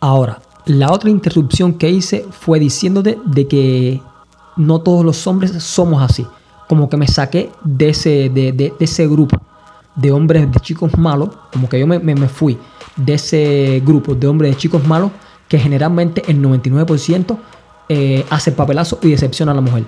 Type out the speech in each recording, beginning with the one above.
Ahora, la otra interrupción que hice fue diciéndote de que no todos los hombres somos así. Como que me saqué de ese, de, ese grupo de hombres, de chicos malos, como que yo me, fui de ese grupo de hombres, de chicos malos, que generalmente el 99% eh, hace papelazo y decepciona a la mujer.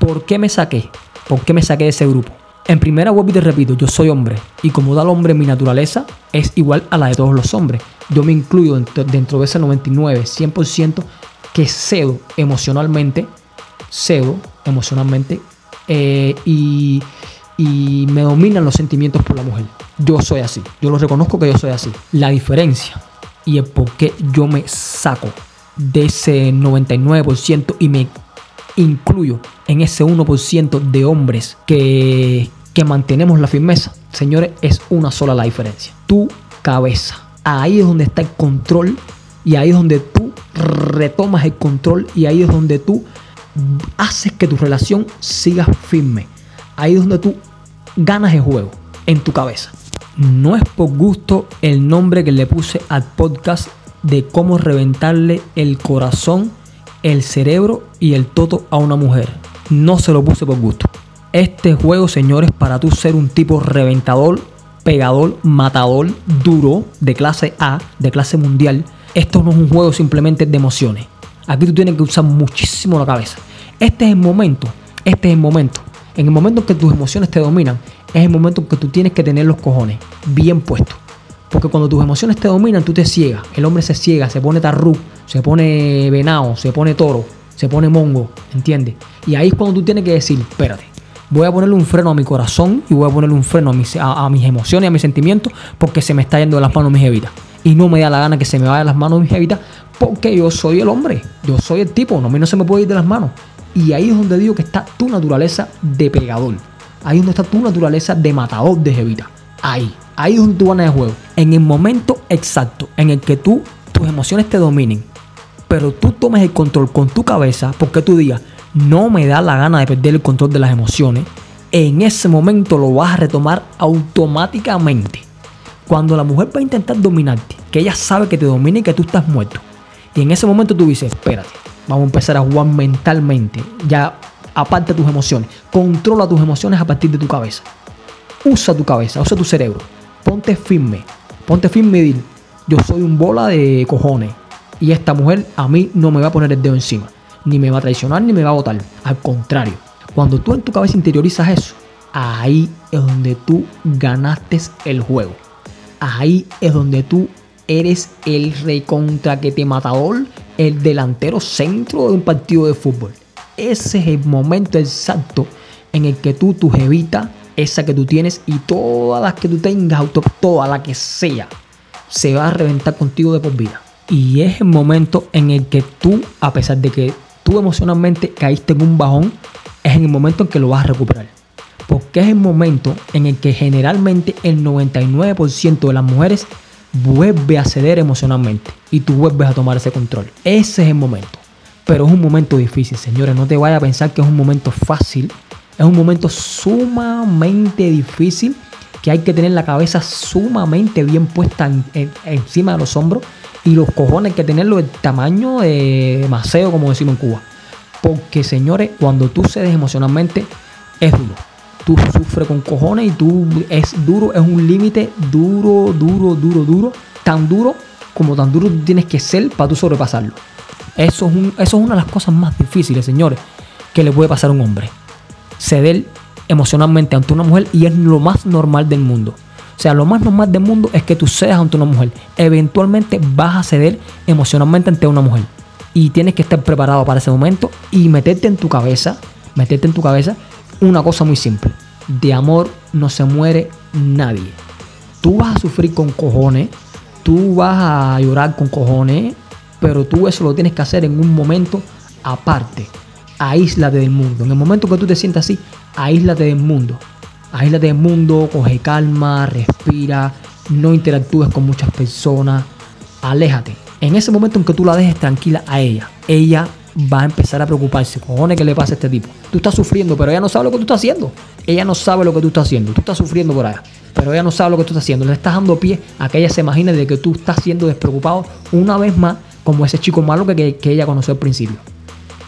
¿Por qué me saqué? ¿Por qué me saqué de ese grupo? En primera web y te repito, yo soy hombre y como da el hombre mi naturaleza es igual a la de todos los hombres. Yo me incluyo dentro, de ese 99, 100% que cedo emocionalmente, cedo emocionalmente eh, y, me dominan los sentimientos por la mujer. Yo soy así, yo lo reconozco que yo soy así. La diferencia y el por qué yo me saco de ese 99% y me incluyo en ese 1% de hombres que, que mantenemos la firmeza, señores, es una sola la diferencia. Tu cabeza. Ahí es donde está el control y ahí es donde tú retomas el control y ahí es donde tú haces que tu relación siga firme. Ahí es donde tú ganas el juego en tu cabeza. No es por gusto el nombre que le puse al podcast de cómo reventarle el corazón el cerebro y el toto a una mujer. No se lo puse por gusto. Este juego, señores, para tú ser un tipo reventador, pegador, matador, duro, de clase A, de clase mundial, esto no es un juego simplemente de emociones. Aquí tú tienes que usar muchísimo la cabeza. Este es el momento, este es el momento. En el momento en que tus emociones te dominan, es el momento en que tú tienes que tener los cojones bien puestos. Porque cuando tus emociones te dominan, tú te ciegas. El hombre se ciega, se pone tarru, se pone venado, se pone toro, se pone mongo, ¿entiendes? Y ahí es cuando tú tienes que decir, espérate, voy a ponerle un freno a mi corazón y voy a ponerle un freno a mis, a, mis emociones, a mis sentimientos, porque se me está yendo de las manos mi jevita. Y no me da la gana que se me vaya de las manos mi jevita, porque yo soy el hombre, yo soy el tipo, no, a mí no se me puede ir de las manos. Y ahí es donde digo que está tu naturaleza de pegador. Ahí es donde está tu naturaleza de matador de jevita. Ahí, ahí es donde tú ganas el juego. En el momento exacto en el que tú, tus emociones te dominen, pero tú tomes el control con tu cabeza porque tú digas, no me da la gana de perder el control de las emociones, en ese momento lo vas a retomar automáticamente. Cuando la mujer va a intentar dominarte, que ella sabe que te domina y que tú estás muerto, y en ese momento tú dices, espérate, vamos a empezar a jugar mentalmente, ya aparte tus emociones, controla tus emociones a partir de tu cabeza. Usa tu cabeza, usa tu cerebro, ponte firme, ponte firme y dile, yo soy un bola de cojones, y esta mujer a mí no me va a poner el dedo encima. Ni me va a traicionar ni me va a votar. Al contrario, cuando tú en tu cabeza interiorizas eso, ahí es donde tú ganaste el juego. Ahí es donde tú eres el rey contra que te matador, el delantero centro de un partido de fútbol. Ese es el momento exacto en el que tú, tu jevita, esa que tú tienes y todas las que tú tengas, toda la que sea, se va a reventar contigo de por vida. Y es el momento en el que tú, a pesar de que tú emocionalmente caíste en un bajón, es en el momento en que lo vas a recuperar. Porque es el momento en el que generalmente el 99% de las mujeres vuelve a ceder emocionalmente y tú vuelves a tomar ese control. Ese es el momento. Pero es un momento difícil, señores. No te vayas a pensar que es un momento fácil. Es un momento sumamente difícil que hay que tener la cabeza sumamente bien puesta encima de los hombros y los cojones que tenerlo el tamaño de maceo, como decimos en Cuba. Porque, señores, cuando tú cedes emocionalmente, es duro. Tú sufres con cojones y tú es duro, es un límite duro, duro, duro, duro. Tan duro como tan duro tú tienes que ser para tú sobrepasarlo. Eso es, eso es una de las cosas más difíciles, señores, que le puede pasar a un hombre. Ceder emocionalmente ante una mujer y es lo más normal del mundo. O sea, lo más normal del mundo es que tú cedas ante una mujer. Eventualmente vas a ceder emocionalmente ante una mujer. Y tienes que estar preparado para ese momento y meterte en tu cabeza, meterte en tu cabeza una cosa muy simple. De amor no se muere nadie. Tú vas a sufrir con cojones, tú vas a llorar con cojones, pero tú eso lo tienes que hacer en un momento aparte. Aíslate del mundo. En el momento que tú te sientas así, aíslate del mundo. Aíslate del mundo, coge calma, respira, no interactúes con muchas personas, aléjate. En ese momento en que tú la dejes tranquila a ella, ella va a empezar a preocuparse. Cojones, ¿qué le pasa a este tipo? Tú estás sufriendo, pero ella no sabe lo que tú estás haciendo. Ella no sabe lo que tú estás haciendo. Tú estás sufriendo por allá. Pero ella no sabe lo que tú estás haciendo. Le estás dando pie a que ella se imagine de que tú estás siendo despreocupado una vez más, como ese chico malo que, que, ella conoció al principio.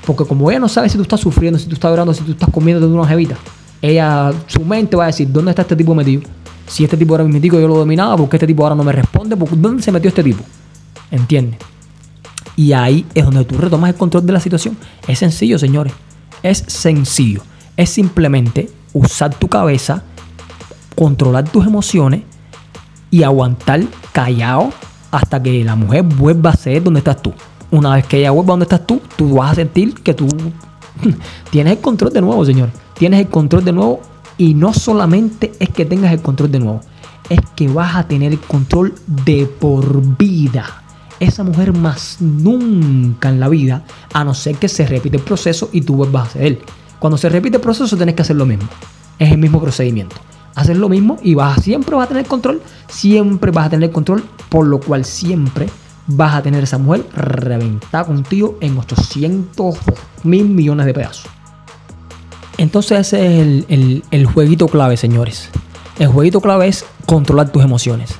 Porque como ella no sabe si tú estás sufriendo, si tú estás llorando, si tú estás comiendo de una jevita, ella, su mente va a decir, ¿dónde está este tipo metido? Si este tipo era mi tico, yo lo dominaba, ¿por qué este tipo ahora no me responde? ¿Dónde se metió este tipo? ¿Entiendes? Y ahí es donde tú retomas el control de la situación. Es sencillo, señores. Es sencillo. Es simplemente usar tu cabeza, controlar tus emociones y aguantar callado hasta que la mujer vuelva a ser donde estás tú. Una vez que ella vuelva donde estás tú, tú vas a sentir que tú tienes el control de nuevo, señor. Tienes el control de nuevo y no solamente es que tengas el control de nuevo, es que vas a tener el control de por vida esa mujer más nunca en la vida, a no ser que se repite el proceso y tú vuelvas a hacer él. Cuando se repite el proceso tienes que hacer lo mismo. Es el mismo procedimiento. Hacer lo mismo y vas siempre vas a tener control, siempre vas a tener control, por lo cual siempre vas a tener esa mujer reventada contigo en 800 mil millones de pedazos. Entonces ese es el, el, jueguito clave, señores. El jueguito clave es controlar tus emociones.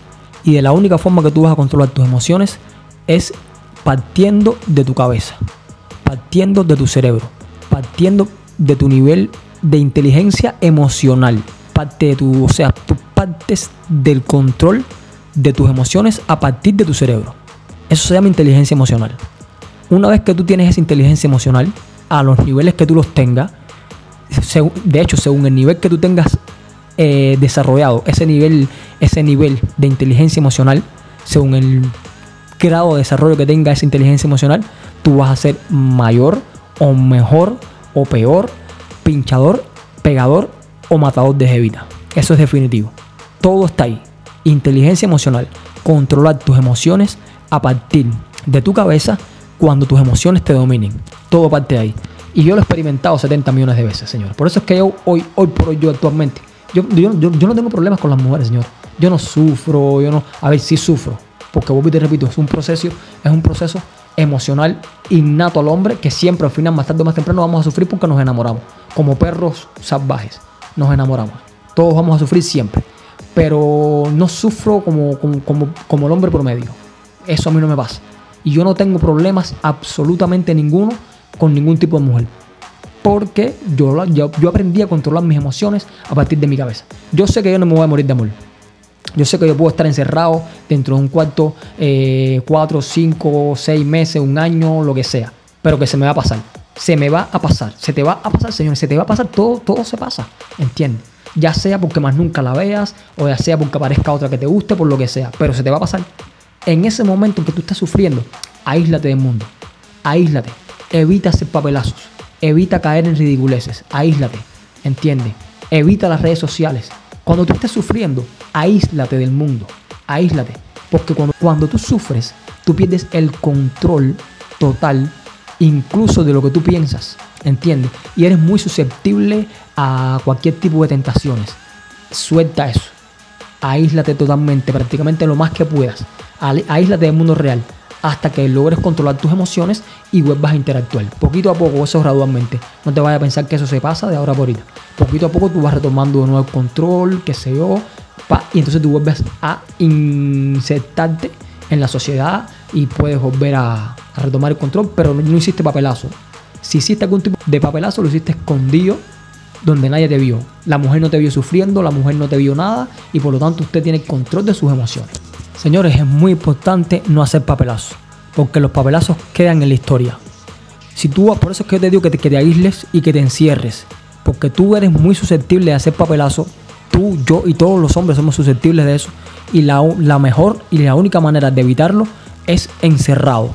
Y de la única forma que tú vas a controlar tus emociones es partiendo de tu cabeza, partiendo de tu cerebro, partiendo de tu nivel de inteligencia emocional, parte de tu, o sea, partes del control de tus emociones a partir de tu cerebro. Eso se llama inteligencia emocional. Una vez que tú tienes esa inteligencia emocional, a los niveles que tú los tengas, de hecho, según el nivel que tú tengas eh, desarrollado, ese nivel, ese nivel de inteligencia emocional, según el grado de desarrollo que tenga esa inteligencia emocional, tú vas a ser mayor o mejor o peor pinchador, pegador o matador de jevita. Eso es definitivo. Todo está ahí. Inteligencia emocional. Controlar tus emociones a partir de tu cabeza cuando tus emociones te dominen. Todo parte de ahí. Y yo lo he experimentado 70 millones de veces, señor. Por eso es que yo hoy, hoy por hoy, yo actualmente, yo, yo, yo no tengo problemas con las mujeres, señor. Yo no sufro, yo no... A ver, sí sufro porque y te repito, es un proceso, es un proceso emocional innato al hombre que siempre al final, más tarde o más temprano, vamos a sufrir porque nos enamoramos. Como perros salvajes, nos enamoramos. Todos vamos a sufrir siempre. Pero no sufro como, como, como, el hombre promedio. Eso a mí no me pasa. Y yo no tengo problemas absolutamente ninguno con ningún tipo de mujer. Porque yo, yo, yo aprendí a controlar mis emociones a partir de mi cabeza. Yo sé que yo no me voy a morir de amor. Yo sé que yo puedo estar encerrado dentro de un cuarto eh, cuatro, cinco, seis meses, un año, lo que sea, pero que se me va a pasar. Se me va a pasar, se te va a pasar, señores, se te va a pasar, todo, todo se pasa, ¿entiendes? Ya sea porque más nunca la veas, o ya sea porque aparezca otra que te guste, por lo que sea, pero se te va a pasar. En ese momento en que tú estás sufriendo, aíslate del mundo, aíslate, evita hacer papelazos, evita caer en ridiculeces, aíslate, ¿entiendes? Evita las redes sociales, cuando tú estés sufriendo, aíslate del mundo, aíslate. Porque cuando, cuando tú sufres, tú pierdes el control total, incluso de lo que tú piensas, ¿entiendes? Y eres muy susceptible a cualquier tipo de tentaciones. Suelta eso. Aíslate totalmente, prácticamente lo más que puedas. Aíslate del mundo real hasta que logres controlar tus emociones y vuelvas a interactuar. Poquito a poco, eso gradualmente. No te vayas a pensar que eso se pasa de ahora por ahorita. Poquito a poco tú vas retomando de nuevo el control, qué sé yo, y entonces tú vuelves a insertarte en la sociedad y puedes volver a, retomar el control, pero no, hiciste papelazo. Si hiciste algún tipo de papelazo, lo hiciste escondido donde nadie te vio. La mujer no te vio sufriendo, la mujer no te vio nada y por lo tanto usted tiene control de sus emociones. Señores, es muy importante no hacer papelazos, porque los papelazos quedan en la historia. Si tú, por eso es que yo te digo que te, que aísles y que te encierres, porque tú eres muy susceptible de hacer papelazos, tú, yo y todos los hombres somos susceptibles de eso, y la, la mejor y la única manera de evitarlo es encerrado,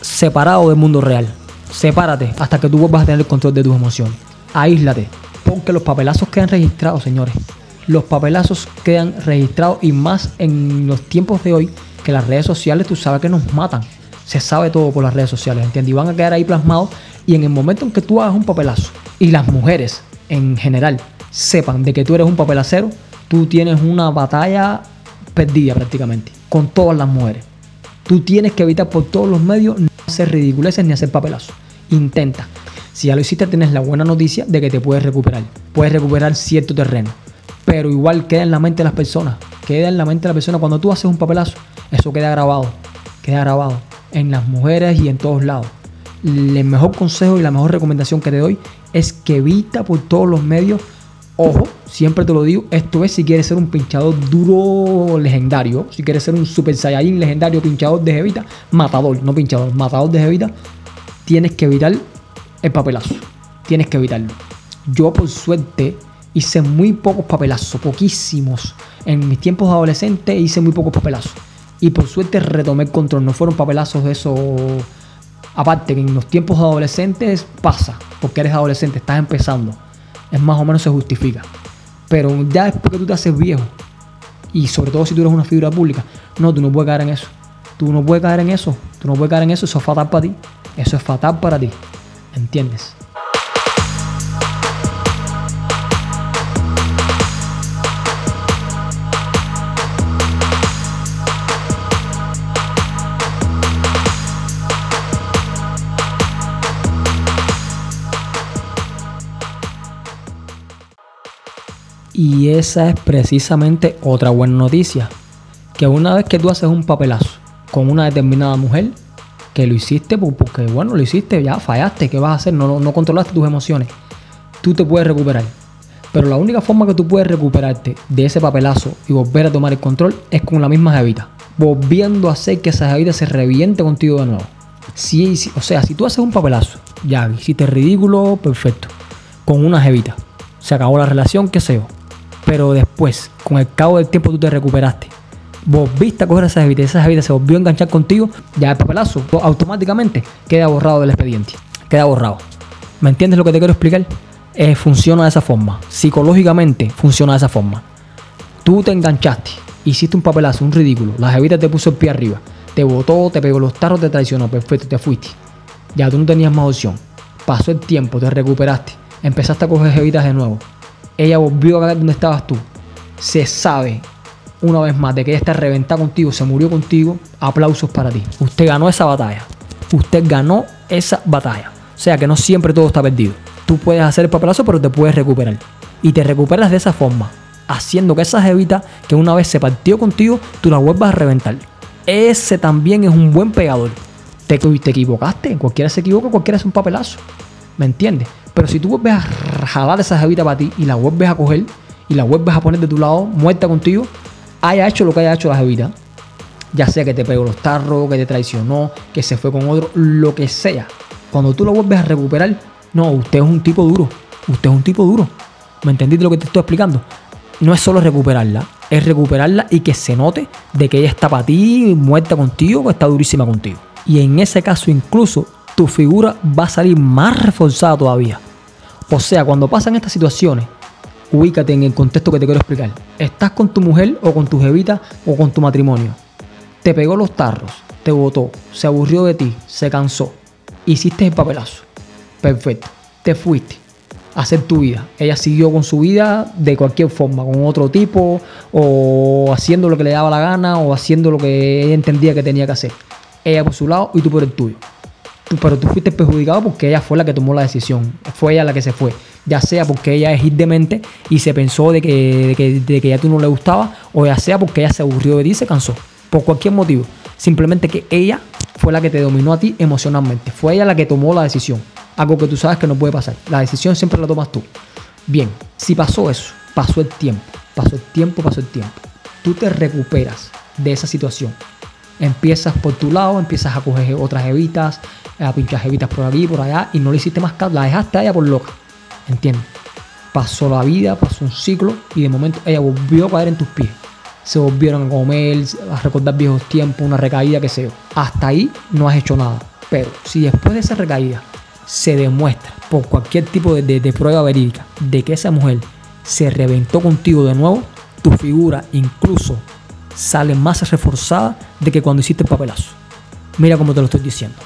separado del mundo real. Sepárate hasta que tú vuelvas a tener el control de tus emociones. Aíslate, porque los papelazos quedan registrados, señores los papelazos quedan registrados y más en los tiempos de hoy que las redes sociales tú sabes que nos matan. Se sabe todo por las redes sociales, ¿entiendes? Y van a quedar ahí plasmados y en el momento en que tú hagas un papelazo y las mujeres en general sepan de que tú eres un papelacero, tú tienes una batalla perdida prácticamente con todas las mujeres. Tú tienes que evitar por todos los medios no hacer ridiculeces ni hacer papelazos. Intenta. Si ya lo hiciste, tienes la buena noticia de que te puedes recuperar. Puedes recuperar cierto terreno. Pero igual queda en la mente de las personas. Queda en la mente de la persona. Cuando tú haces un papelazo, eso queda grabado. Queda grabado. En las mujeres y en todos lados. El mejor consejo y la mejor recomendación que te doy es que evita por todos los medios. Ojo, siempre te lo digo, esto es si quieres ser un pinchador duro legendario, si quieres ser un super saiyajin legendario pinchador de jevita, matador, no pinchador, matador de jevita, tienes que evitar el papelazo. Tienes que evitarlo. Yo por suerte hice muy pocos papelazos, poquísimos. En mis tiempos de adolescente hice muy pocos papelazos. Y por suerte retomé el control. No fueron papelazos de eso. Aparte que en los tiempos adolescentes pasa. Porque eres adolescente, estás empezando. Es más o menos se justifica. Pero ya después que tú te haces viejo. Y sobre todo si tú eres una figura pública. No, tú no puedes caer en eso. Tú no puedes caer en eso. Tú no puedes caer en eso. Eso es fatal para ti. Eso es fatal para ti. ¿Entiendes? Y esa es precisamente otra buena noticia. Que una vez que tú haces un papelazo con una determinada mujer, que lo hiciste porque, bueno, lo hiciste, ya fallaste, ¿qué vas a hacer? No, no controlaste tus emociones. Tú te puedes recuperar. Pero la única forma que tú puedes recuperarte de ese papelazo y volver a tomar el control es con la misma jevita. Volviendo a hacer que esa jevita se reviente contigo de nuevo. Si, o sea, si tú haces un papelazo, ya hiciste ridículo, perfecto. Con una jevita. Se acabó la relación, qué sé yo pero después, con el cabo del tiempo, tú te recuperaste. Volviste a coger esa jevita y esa jevita se volvió a enganchar contigo, ya el papelazo automáticamente queda borrado del expediente. Queda borrado. ¿Me entiendes lo que te quiero explicar? Eh, funciona de esa forma. Psicológicamente funciona de esa forma. Tú te enganchaste, hiciste un papelazo, un ridículo. La jevita te puso el pie arriba. Te botó, te pegó los tarros, te traicionó. Perfecto, te fuiste. Ya tú no tenías más opción. Pasó el tiempo, te recuperaste. Empezaste a coger jevitas de nuevo ella volvió a ver donde estabas tú. Se sabe una vez más de que ella está reventada contigo, se murió contigo. Aplausos para ti. Usted ganó esa batalla. Usted ganó esa batalla. O sea que no siempre todo está perdido. Tú puedes hacer el papelazo, pero te puedes recuperar. Y te recuperas de esa forma, haciendo que esa jevita que una vez se partió contigo, tú la vuelvas a reventar. Ese también es un buen pegador. Te, te equivocaste, cualquiera se equivoca, cualquiera hace un papelazo. ¿Me entiendes? Pero si tú vuelves a jalar esa jevita para ti y la vuelves a coger y la vuelves a poner de tu lado, muerta contigo, haya hecho lo que haya hecho la jevita, ya sea que te pegó los tarros, que te traicionó, que se fue con otro, lo que sea. Cuando tú lo vuelves a recuperar, no, usted es un tipo duro. Usted es un tipo duro. ¿Me entendiste lo que te estoy explicando? No es solo recuperarla, es recuperarla y que se note de que ella está para ti, muerta contigo, que está durísima contigo. Y en ese caso incluso tu figura va a salir más reforzada todavía. O sea, cuando pasan estas situaciones, ubícate en el contexto que te quiero explicar. Estás con tu mujer o con tu jevita o con tu matrimonio. Te pegó los tarros, te votó, se aburrió de ti, se cansó. Hiciste el papelazo. Perfecto. Te fuiste a hacer tu vida. Ella siguió con su vida de cualquier forma, con otro tipo, o haciendo lo que le daba la gana, o haciendo lo que ella entendía que tenía que hacer. Ella por su lado y tú por el tuyo pero tú fuiste perjudicado porque ella fue la que tomó la decisión. Fue ella la que se fue. Ya sea porque ella es demente y se pensó de que, de que, ya tú no le gustaba, o ya sea porque ella se aburrió de ti y se cansó. Por cualquier motivo. Simplemente que ella fue la que te dominó a ti emocionalmente. Fue ella la que tomó la decisión. Algo que tú sabes que no puede pasar. La decisión siempre la tomas tú. Bien, si pasó eso, pasó el tiempo. Pasó el tiempo, pasó el tiempo. Tú te recuperas de esa situación. Empiezas por tu lado, empiezas a coger otras evitas, a pinchar jevitas por aquí, por allá, y no le hiciste más caso, la dejaste a ella por loca. ¿Entiendes? Pasó la vida, pasó un ciclo, y de momento ella volvió a caer en tus pies. Se volvieron a comer, a recordar viejos tiempos, una recaída, que sé yo. Hasta ahí no has hecho nada. Pero si después de esa recaída se demuestra por cualquier tipo de, de prueba verídica de que esa mujer se reventó contigo de nuevo, tu figura incluso sale más reforzada de que cuando hiciste el papelazo. Mira cómo te lo estoy diciendo.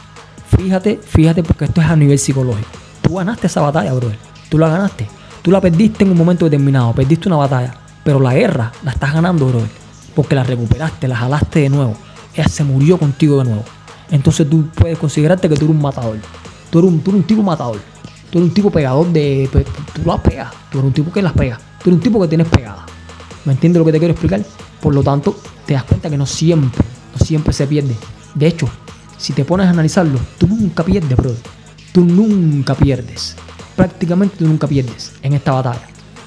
Fíjate, fíjate porque esto es a nivel psicológico. Tú ganaste esa batalla, brother. Tú la ganaste. Tú la perdiste en un momento determinado. Perdiste una batalla. Pero la guerra la estás ganando, brother. Porque la recuperaste, la jalaste de nuevo. Ella se murió contigo de nuevo. Entonces tú puedes considerarte que tú eres un matador. Tú eres un, tú eres un tipo matador. Tú eres un tipo pegador de. pues, Tú las pegas. Tú eres un tipo que las pega. Tú eres un tipo que tienes pegadas. ¿Me entiendes lo que te quiero explicar? Por lo tanto, te das cuenta que no siempre, no siempre se pierde. De hecho, si te pones a analizarlo, tú nunca pierdes, brother. Tú nunca pierdes. Prácticamente tú nunca pierdes en esta batalla.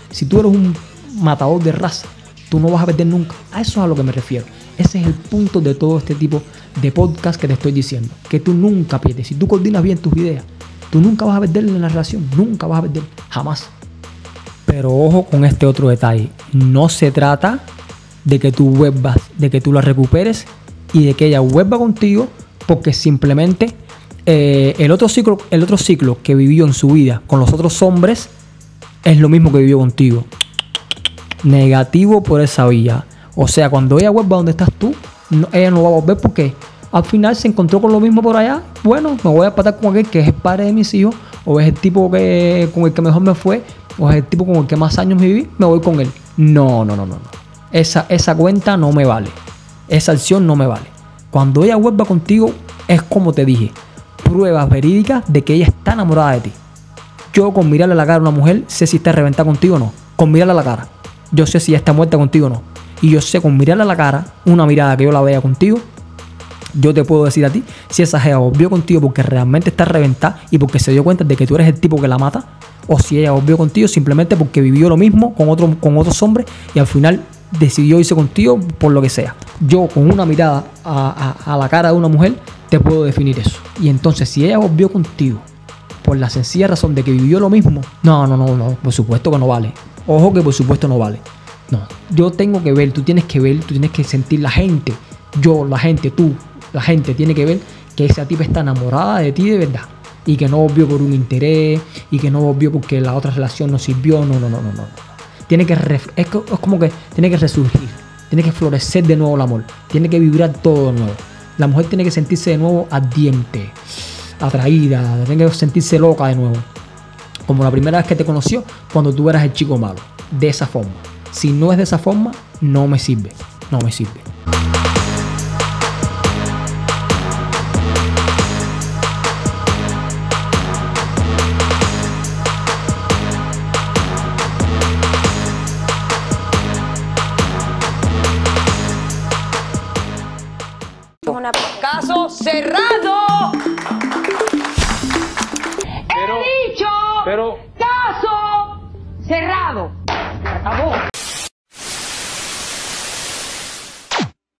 Si tú eres un matador de raza, tú no vas a perder nunca. A eso es a lo que me refiero. Ese es el punto de todo este tipo de podcast que te estoy diciendo. Que tú nunca pierdes. Si tú coordinas bien tus ideas, tú nunca vas a perder en la relación. Nunca vas a perder. Jamás. Pero ojo con este otro detalle. No se trata de que tú vuelvas, de que tú la recuperes y de que ella vuelva contigo porque simplemente eh, el, otro ciclo, el otro ciclo que vivió en su vida con los otros hombres es lo mismo que vivió contigo. Negativo por esa vía. O sea, cuando ella vuelva donde estás tú, ella no va a volver porque al final se encontró con lo mismo por allá. Bueno, me voy a patar con aquel que es el padre de mis hijos, o es el tipo que, con el que mejor me fue, o es el tipo con el que más años viví, me voy con él. No, no, no, no. no. Esa, esa cuenta no me vale. Esa acción no me vale. Cuando ella vuelva contigo, es como te dije, pruebas verídicas de que ella está enamorada de ti. Yo con mirarle la cara a una mujer sé si está reventada contigo o no. Con mirarle a la cara. Yo sé si ya está muerta contigo o no. Y yo sé con mirarle a la cara, una mirada que yo la vea contigo, yo te puedo decir a ti si esa jeva volvió contigo porque realmente está reventada y porque se dio cuenta de que tú eres el tipo que la mata, o si ella volvió contigo simplemente porque vivió lo mismo con, otro, con otros hombres y al final decidió irse contigo por lo que sea. Yo con una mirada a, a- a la cara de una mujer te puedo definir eso. Y entonces si ella volvió contigo por la sencilla razón de que vivió lo mismo, no, no, no, no, por supuesto que no vale. Ojo que por supuesto no vale. No, yo tengo que ver, tú tienes que ver, tú tienes que sentir la gente, yo, la gente, tú, la gente tiene que ver que esa tipa está enamorada de ti de verdad y que no volvió por un interés y que no volvió porque la otra relación no sirvió, no, no, no, no, no. Tiene que es como que tiene que resurgir, tiene que florecer de nuevo el amor, tiene que vibrar todo de nuevo. La mujer tiene que sentirse de nuevo ardiente, atraída, tiene que sentirse loca de nuevo como la primera vez que te conoció cuando tú eras el chico malo. De esa forma. Si no es de esa forma, no me sirve. No me sirve.